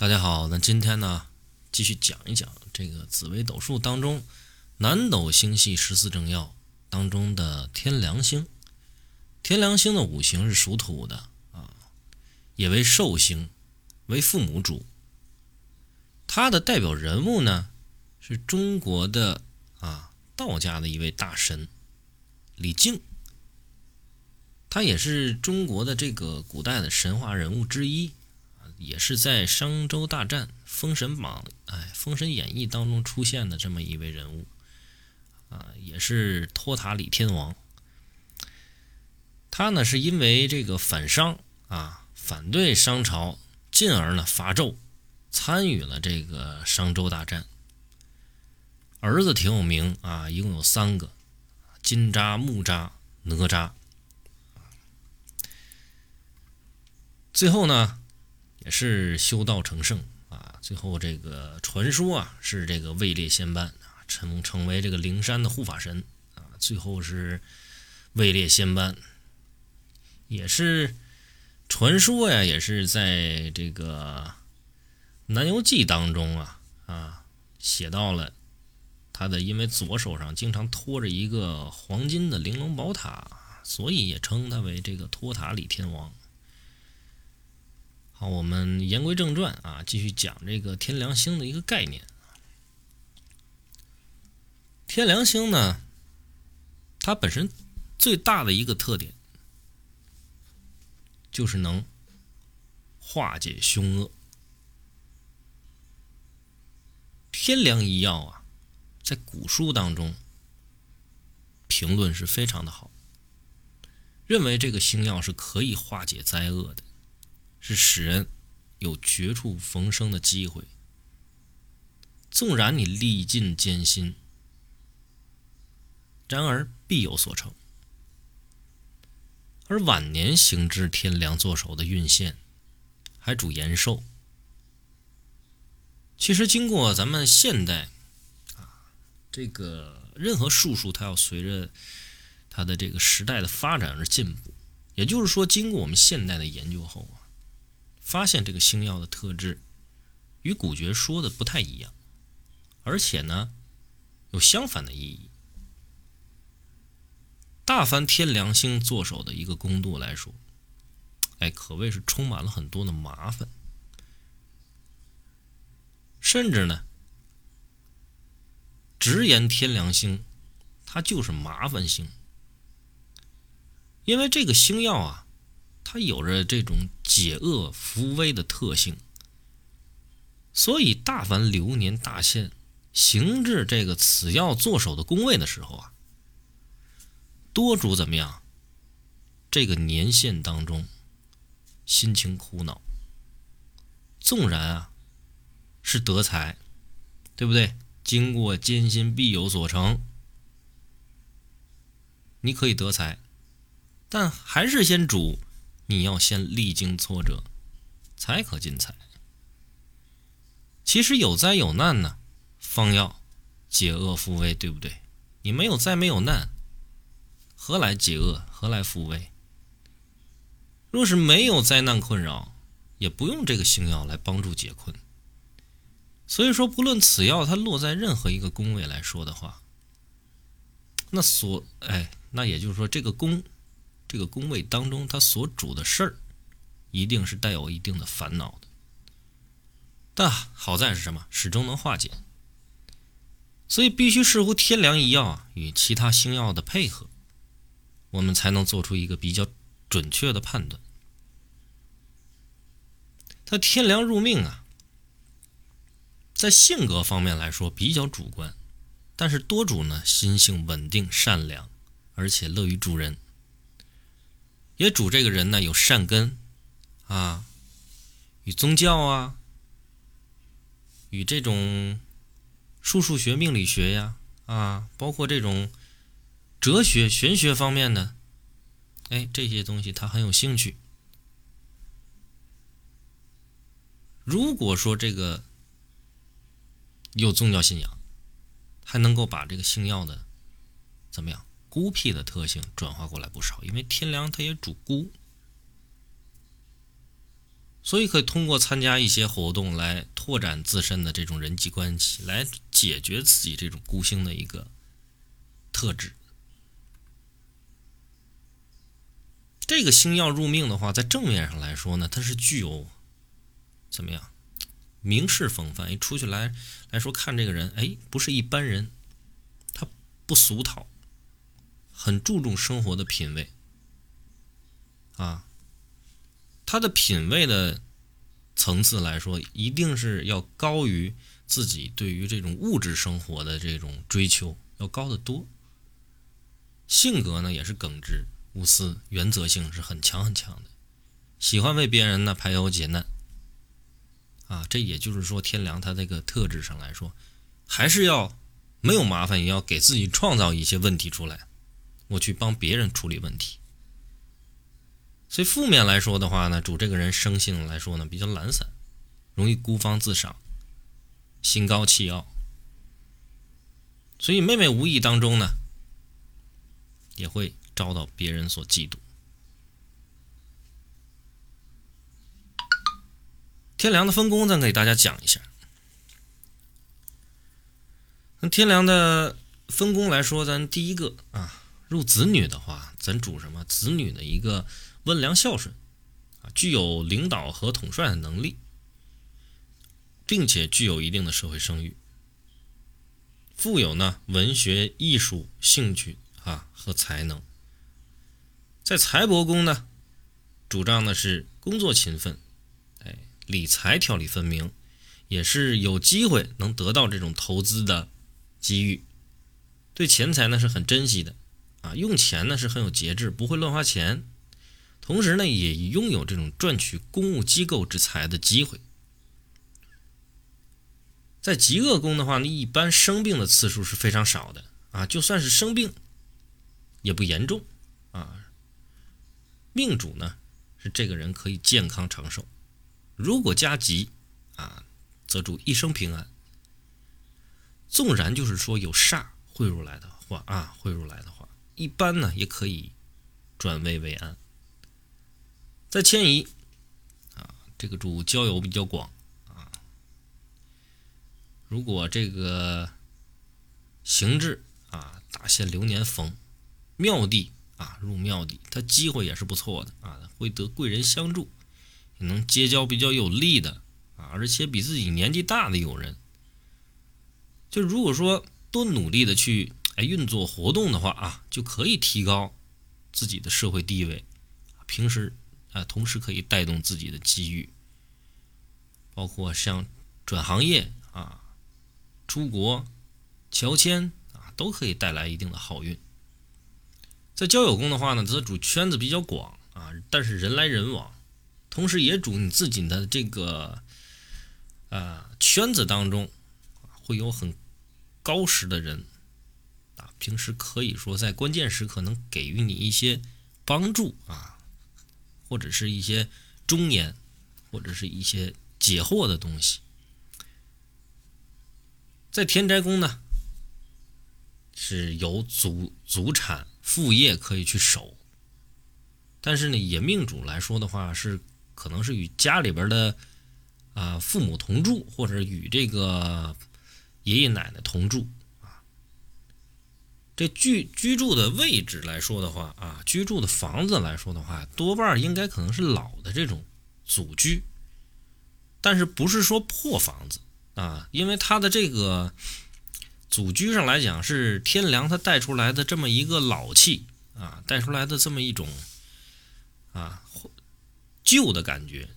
大家好，那今天呢，继续讲一讲这个紫微斗数当中南斗星系十四正曜当中的天梁星。天梁星的五行是属土的啊，也为寿星，为父母主。它的代表人物呢，是中国的啊道家的一位大神李靖。他也是中国的这个古代的神话人物之一。也是在商周大战、封神榜、哎，封神演义当中出现的这么一位人物，啊，也是托塔李天王。他呢是因为这个反商啊，反对商朝，进而呢伐纣，参与了这个商周大战。儿子挺有名啊，一共有三个：金吒、木吒、哪吒。最后呢。也是修道成圣啊，最后这个传说啊是这个位列仙班啊，成成为这个灵山的护法神啊，最后是位列仙班，也是传说呀，也是在这个《南游记》当中啊啊写到了他的，因为左手上经常托着一个黄金的玲珑宝塔，所以也称他为这个托塔李天王。好，我们言归正传啊，继续讲这个天梁星的一个概念。天梁星呢，它本身最大的一个特点就是能化解凶恶。天梁一药啊，在古书当中评论是非常的好，认为这个星耀是可以化解灾厄的。是使人有绝处逢生的机会。纵然你历尽艰辛，然而必有所成。而晚年行至天梁坐守的运线，还主延寿。其实经过咱们现代啊，这个任何术数，它要随着它的这个时代的发展而进步。也就是说，经过我们现代的研究后啊。发现这个星耀的特质与古诀说的不太一样，而且呢有相反的意义。大凡天梁星坐守的一个宫度来说，哎，可谓是充满了很多的麻烦，甚至呢，直言天梁星它就是麻烦星，因为这个星耀啊。它有着这种解厄扶危的特性，所以大凡流年大限行至这个此要坐守的宫位的时候啊，多主怎么样？这个年限当中，心情苦恼。纵然啊是得财，对不对？经过艰辛必有所成，你可以得财，但还是先主。你要先历经挫折，才可进财。其实有灾有难呢，方要解厄复危，对不对？你没有灾没有难，何来解厄？何来复危？若是没有灾难困扰，也不用这个星耀来帮助解困。所以说，不论此药它落在任何一个宫位来说的话，那所哎，那也就是说这个宫。这个宫位当中，他所主的事儿，一定是带有一定的烦恼的。但好在是什么？始终能化解。所以必须视乎天梁一曜与其他星耀的配合，我们才能做出一个比较准确的判断。他天梁入命啊，在性格方面来说比较主观，但是多主呢心性稳定、善良，而且乐于助人。也主这个人呢有善根，啊，与宗教啊，与这种术数学、命理学呀，啊，包括这种哲学、玄学方面的，哎，这些东西他很有兴趣。如果说这个有宗教信仰，还能够把这个星耀的怎么样？孤僻的特性转化过来不少，因为天梁它也主孤，所以可以通过参加一些活动来拓展自身的这种人际关系，来解决自己这种孤星的一个特质。这个星耀入命的话，在正面上来说呢，它是具有怎么样名士风范？一出去来来说，看这个人，哎，不是一般人，他不俗套，很注重生活的品味啊。他的品味的层次来说，一定是要高于自己对于这种物质生活的这种追求要高得多。性格呢，也是耿直。无私、原则性是很强很强的，喜欢为别人呢排忧解难，啊，这也就是说天良他这个特质上来说，还是要没有麻烦也要给自己创造一些问题出来，我去帮别人处理问题。所以负面来说的话呢，主这个人生性来说呢比较懒散，容易孤芳自赏，心高气傲，所以妹妹无意当中呢也会。遭到别人所嫉妒。天梁的分工，咱给大家讲一下。那天梁的分工来说，咱第一个啊，入子女的话，咱主什么？子女的一个温良孝顺啊，具有领导和统帅的能力，并且具有一定的社会声誉，富有呢文学艺术兴趣啊和才能。在财帛宫呢，主张的是工作勤奋，哎，理财条理分明，也是有机会能得到这种投资的机遇。对钱财呢是很珍惜的，啊，用钱呢是很有节制，不会乱花钱。同时呢，也拥有这种赚取公务机构之财的机会。在极恶宫的话呢，一般生病的次数是非常少的，啊，就算是生病，也不严重，啊。命主呢是这个人可以健康长寿，如果加吉啊，则主一生平安。纵然就是说有煞汇入来的话啊，汇入来的话，一般呢也可以转危为安。在迁移啊，这个主交友比较广啊，如果这个行至啊，大限流年逢庙地。啊，入庙里，他机会也是不错的啊，会得贵人相助，能结交比较有利的啊，而且比自己年纪大的友人。就如果说多努力的去来运作活动的话啊，就可以提高自己的社会地位，平时啊，同时可以带动自己的机遇，包括像转行业啊、出国、乔迁啊，都可以带来一定的好运。在交友宫的话呢，则主圈子比较广啊，但是人来人往，同时也主你自己的这个啊圈子当中会有很高识的人，平时可以说在关键时刻能给予你一些帮助啊，或者是一些忠言，或者是一些解惑的东西。在田宅宫呢，是有祖祖产。副业可以去守，但是呢，以命主来说的话，是可能是与家里边的啊父母同住，或者与这个爷爷奶奶同住。这居居住的位置来说的话啊，居住的房子来说的话，多半应该可能是老的这种祖居，但是不是说破房子啊？因为他的这个。祖居上来讲是天梁他带出来的这么一个老气啊，带出来的这么一种啊旧的感觉，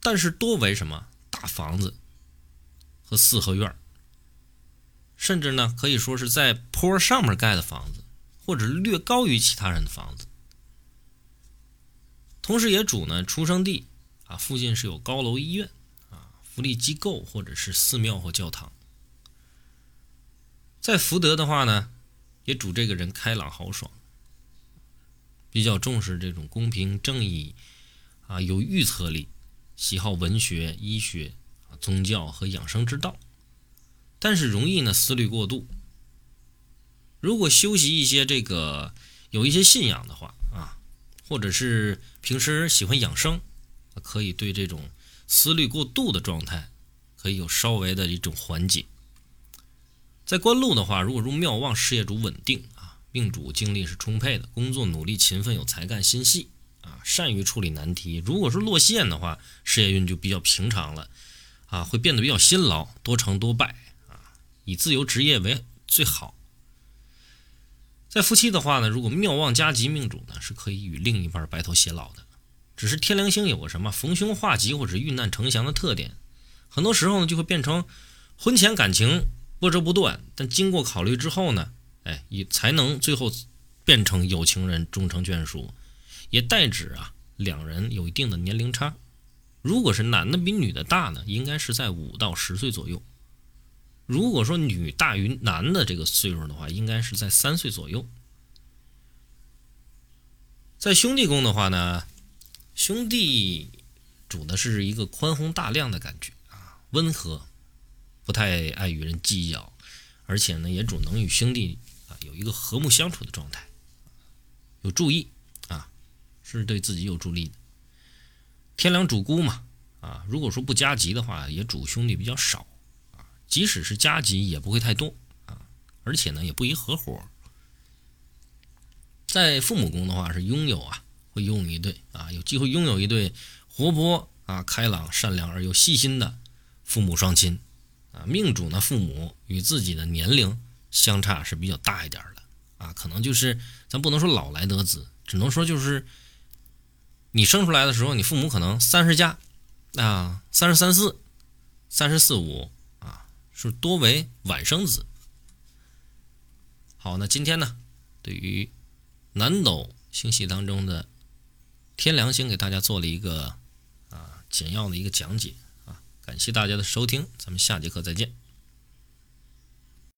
但是多为什么大房子和四合院甚至呢可以说是在坡上面盖的房子，或者略高于其他人的房子，同时也主呢出生地啊附近是有高楼医院啊。福利机构或者是寺庙或教堂，在福德的话呢，也主这个人开朗豪爽，比较重视这种公平正义啊，有预测力，喜好文学、医学啊、宗教和养生之道，但是容易呢思虑过度。如果修习一些这个有一些信仰的话啊，或者是平时喜欢养生，可以对这种思虑过度的状态，可以有稍微的一种缓解。在官禄的话，如果入庙旺，事业主稳定啊，命主精力是充沛的，工作努力勤奋，有才干，心细啊，善于处理难题。如果是落陷的话，事业运就比较平常了啊，会变得比较辛劳，多成多败，以自由职业为最好。在夫妻的话呢，如果庙旺加吉，命主呢是可以与另一半白头偕老的。只是天梁星有个什么逢凶化吉或者遇难成祥的特点，很多时候呢就会变成婚前感情。波折不断，但经过考虑之后呢，哎，也才能最后变成有情人终成眷属，也代指啊两人有一定的年龄差。如果是男的比女的大呢，应该是在五到十岁左右；如果说女大于男的这个岁数的话，应该是在三岁左右。在兄弟宫的话呢，兄弟主的是一个宽宏大量的感觉啊，温和。不太爱与人计较，而且呢，也主能与兄弟啊有一个和睦相处的状态，有助益啊，是对自己有助力的。天梁主孤嘛，啊，如果说不加急的话，也主兄弟比较少，即使是加急也不会太多啊，而且呢，也不宜合伙。在父母宫的话，是拥有啊，会拥有一对啊，有机会拥有一对活泼啊、开朗、善良而又细心的父母双亲。啊，命主呢，父母与自己的年龄相差是比较大一点的啊，可能就是咱不能说老来得子，只能说就是你生出来的时候，你父母可能三十加啊，三十三四、三十四五，是多为晚生子。好，那今天呢，对于南斗星系当中的天梁星，给大家做了一个啊简要的一个讲解啊。感谢大家的收听，咱们下节课再见。